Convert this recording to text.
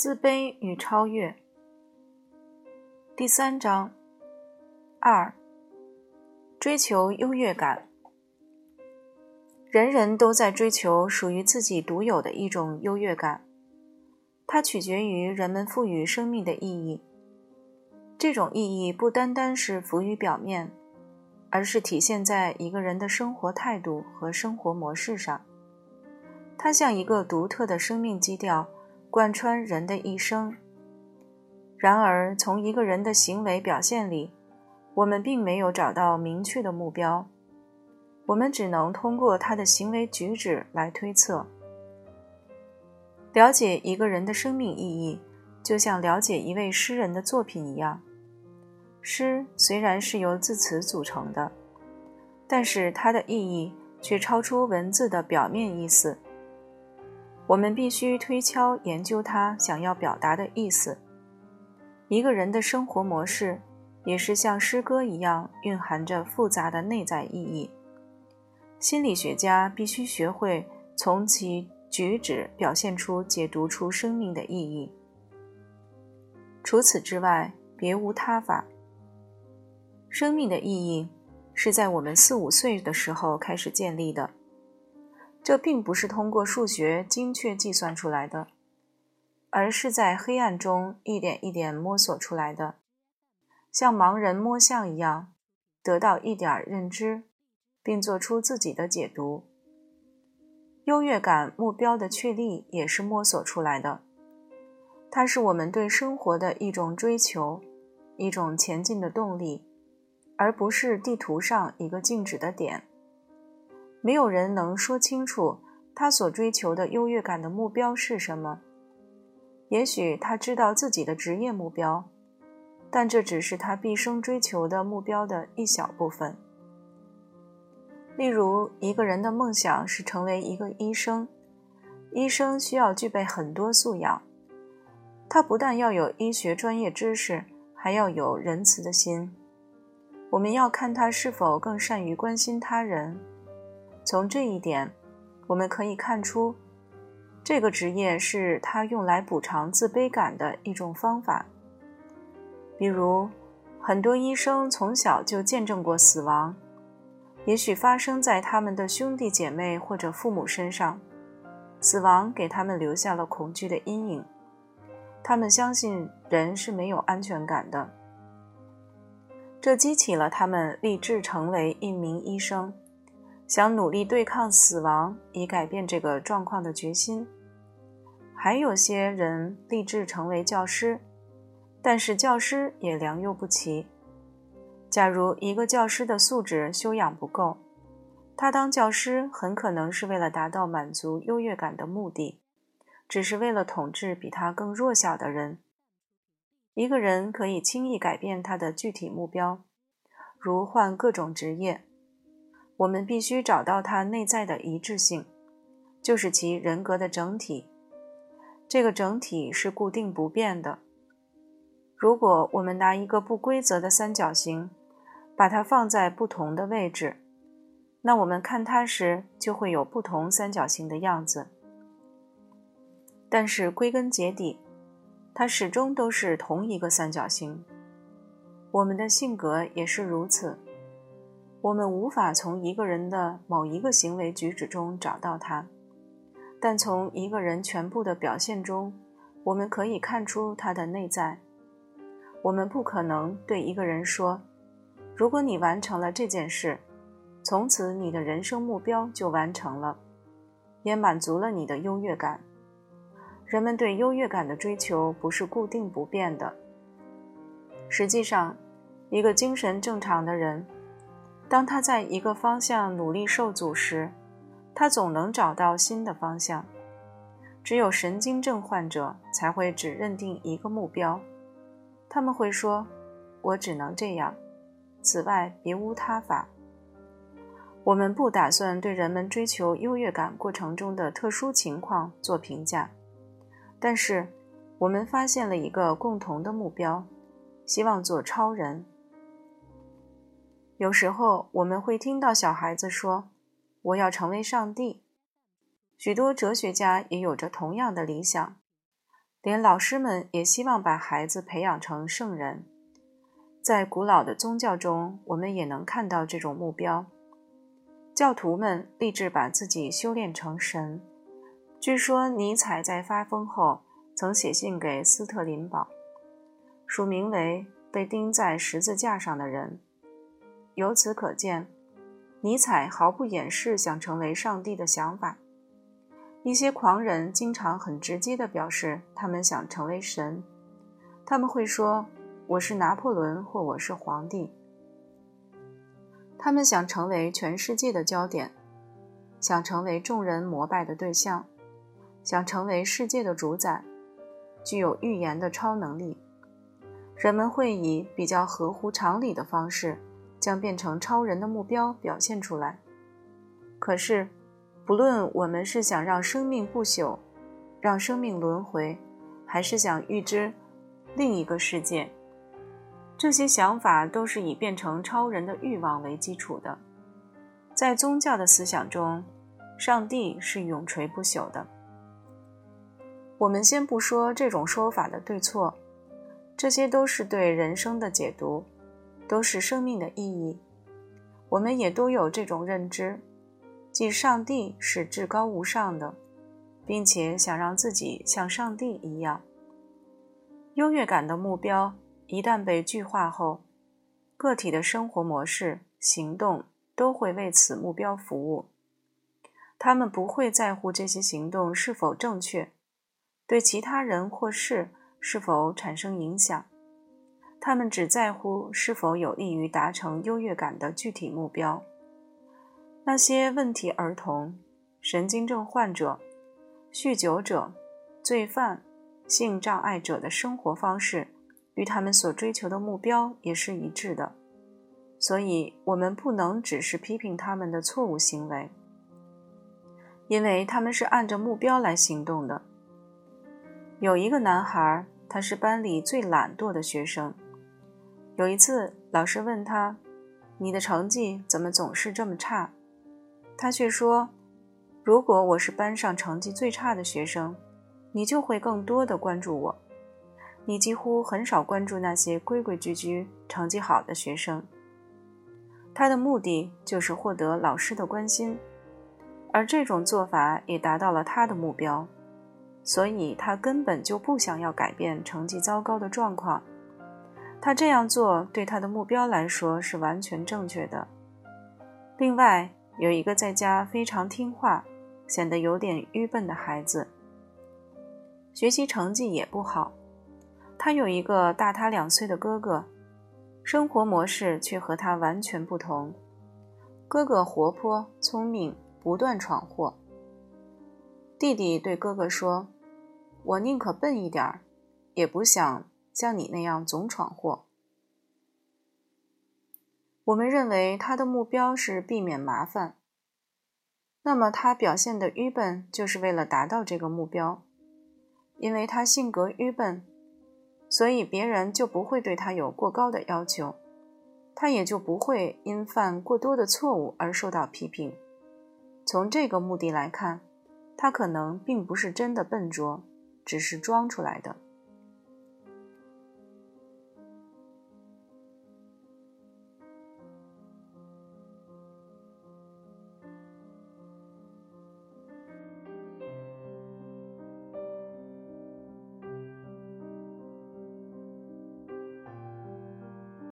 自卑与超越。第三章二，追求优越感。人人都在追求属于自己独有的一种优越感，它取决于人们赋予生命的意义。这种意义不单单是浮于表面，而是体现在一个人的生活态度和生活模式上。它像一个独特的生命基调。贯穿人的一生。然而，从一个人的行为表现里，我们并没有找到明确的目标，我们只能通过他的行为举止来推测。了解一个人的生命意义，就像了解一位诗人的作品一样。诗虽然是由字词组成的，但是它的意义却超出文字的表面意思。我们必须推敲研究他想要表达的意思。一个人的生活模式也是像诗歌一样蕴含着复杂的内在意义。心理学家必须学会从其举止表现出、解读出生命的意义。除此之外，别无他法。生命的意义是在我们四五岁的时候开始建立的。这并不是通过数学精确计算出来的，而是在黑暗中一点一点摸索出来的，像盲人摸象一样，得到一点认知，并做出自己的解读。优越感目标的确立也是摸索出来的，它是我们对生活的一种追求，一种前进的动力，而不是地图上一个静止的点。没有人能说清楚他所追求的优越感的目标是什么。也许他知道自己的职业目标，但这只是他毕生追求的目标的一小部分。例如，一个人的梦想是成为一个医生，医生需要具备很多素养。他不但要有医学专业知识，还要有仁慈的心。我们要看他是否更善于关心他人。从这一点，我们可以看出，这个职业是他用来补偿自卑感的一种方法。比如，很多医生从小就见证过死亡，也许发生在他们的兄弟姐妹或者父母身上，死亡给他们留下了恐惧的阴影。他们相信人是没有安全感的，这激起了他们立志成为一名医生。想努力对抗死亡，以改变这个状况的决心。还有些人立志成为教师，但是教师也良莠不齐。假如一个教师的素质修养不够，他当教师很可能是为了达到满足优越感的目的，只是为了统治比他更弱小的人。一个人可以轻易改变他的具体目标，如换各种职业。我们必须找到它内在的一致性，就是其人格的整体。这个整体是固定不变的。如果我们拿一个不规则的三角形，把它放在不同的位置，那我们看它时就会有不同三角形的样子。但是归根结底，它始终都是同一个三角形。我们的性格也是如此。我们无法从一个人的某一个行为举止中找到他，但从一个人全部的表现中，我们可以看出他的内在。我们不可能对一个人说：“如果你完成了这件事，从此你的人生目标就完成了，也满足了你的优越感。”人们对优越感的追求不是固定不变的。实际上，一个精神正常的人。当他在一个方向努力受阻时，他总能找到新的方向。只有神经症患者才会只认定一个目标，他们会说：“我只能这样，此外别无他法。”我们不打算对人们追求优越感过程中的特殊情况做评价，但是我们发现了一个共同的目标，希望做超人。有时候我们会听到小孩子说：“我要成为上帝。”许多哲学家也有着同样的理想，连老师们也希望把孩子培养成圣人。在古老的宗教中，我们也能看到这种目标。教徒们立志把自己修炼成神。据说尼采在发疯后曾写信给斯特林堡，署名为“被钉在十字架上的人”。由此可见，尼采毫不掩饰想成为上帝的想法。一些狂人经常很直接地表示他们想成为神，他们会说：“我是拿破仑，或我是皇帝。”他们想成为全世界的焦点，想成为众人膜拜的对象，想成为世界的主宰，具有预言的超能力。人们会以比较合乎常理的方式，将变成超人的目标表现出来。可是，不论我们是想让生命不朽，让生命轮回，还是想预知另一个世界。这些想法都是以变成超人的欲望为基础的。在宗教的思想中，上帝是永垂不朽的。我们先不说这种说法的对错，这些都是对人生的解读，都是生命的意义。我们也都有这种认知，即上帝是至高无上的，并且想让自己像上帝一样。优越感的目标。一旦被具化后，个体的生活模式、行动都会为此目标服务。他们不会在乎这些行动是否正确，对其他人或事是否产生影响。他们只在乎是否有利于达成优越感的具体目标。那些问题儿童、神经症患者、酗酒者、罪犯、性障碍者的生活方式。与他们所追求的目标也是一致的，所以我们不能只是批评他们的错误行为，因为他们是按着目标来行动的。有一个男孩，他是班里最懒惰的学生。有一次，老师问他：“你的成绩怎么总是这么差？”他却说：“如果我是班上成绩最差的学生，你就会更多的关注我。”你几乎很少关注那些规规矩矩、成绩好的学生。他的目的就是获得老师的关心，而这种做法也达到了他的目标，所以他根本就不想要改变成绩糟糕的状况。他这样做对他的目标来说是完全正确的。另外，有一个在家非常听话、显得有点愚笨的孩子，学习成绩也不好。他有一个大他两岁的哥哥，生活模式却和他完全不同。哥哥活泼聪明，不断闯祸。弟弟对哥哥说：“我宁可笨一点儿，也不想像你那样总闯祸。”我们认为他的目标是避免麻烦，那么他表现的愚笨就是为了达到这个目标，因为他性格愚笨。所以别人就不会对他有过高的要求，他也就不会因犯过多的错误而受到批评。从这个目的来看，他可能并不是真的笨拙，只是装出来的。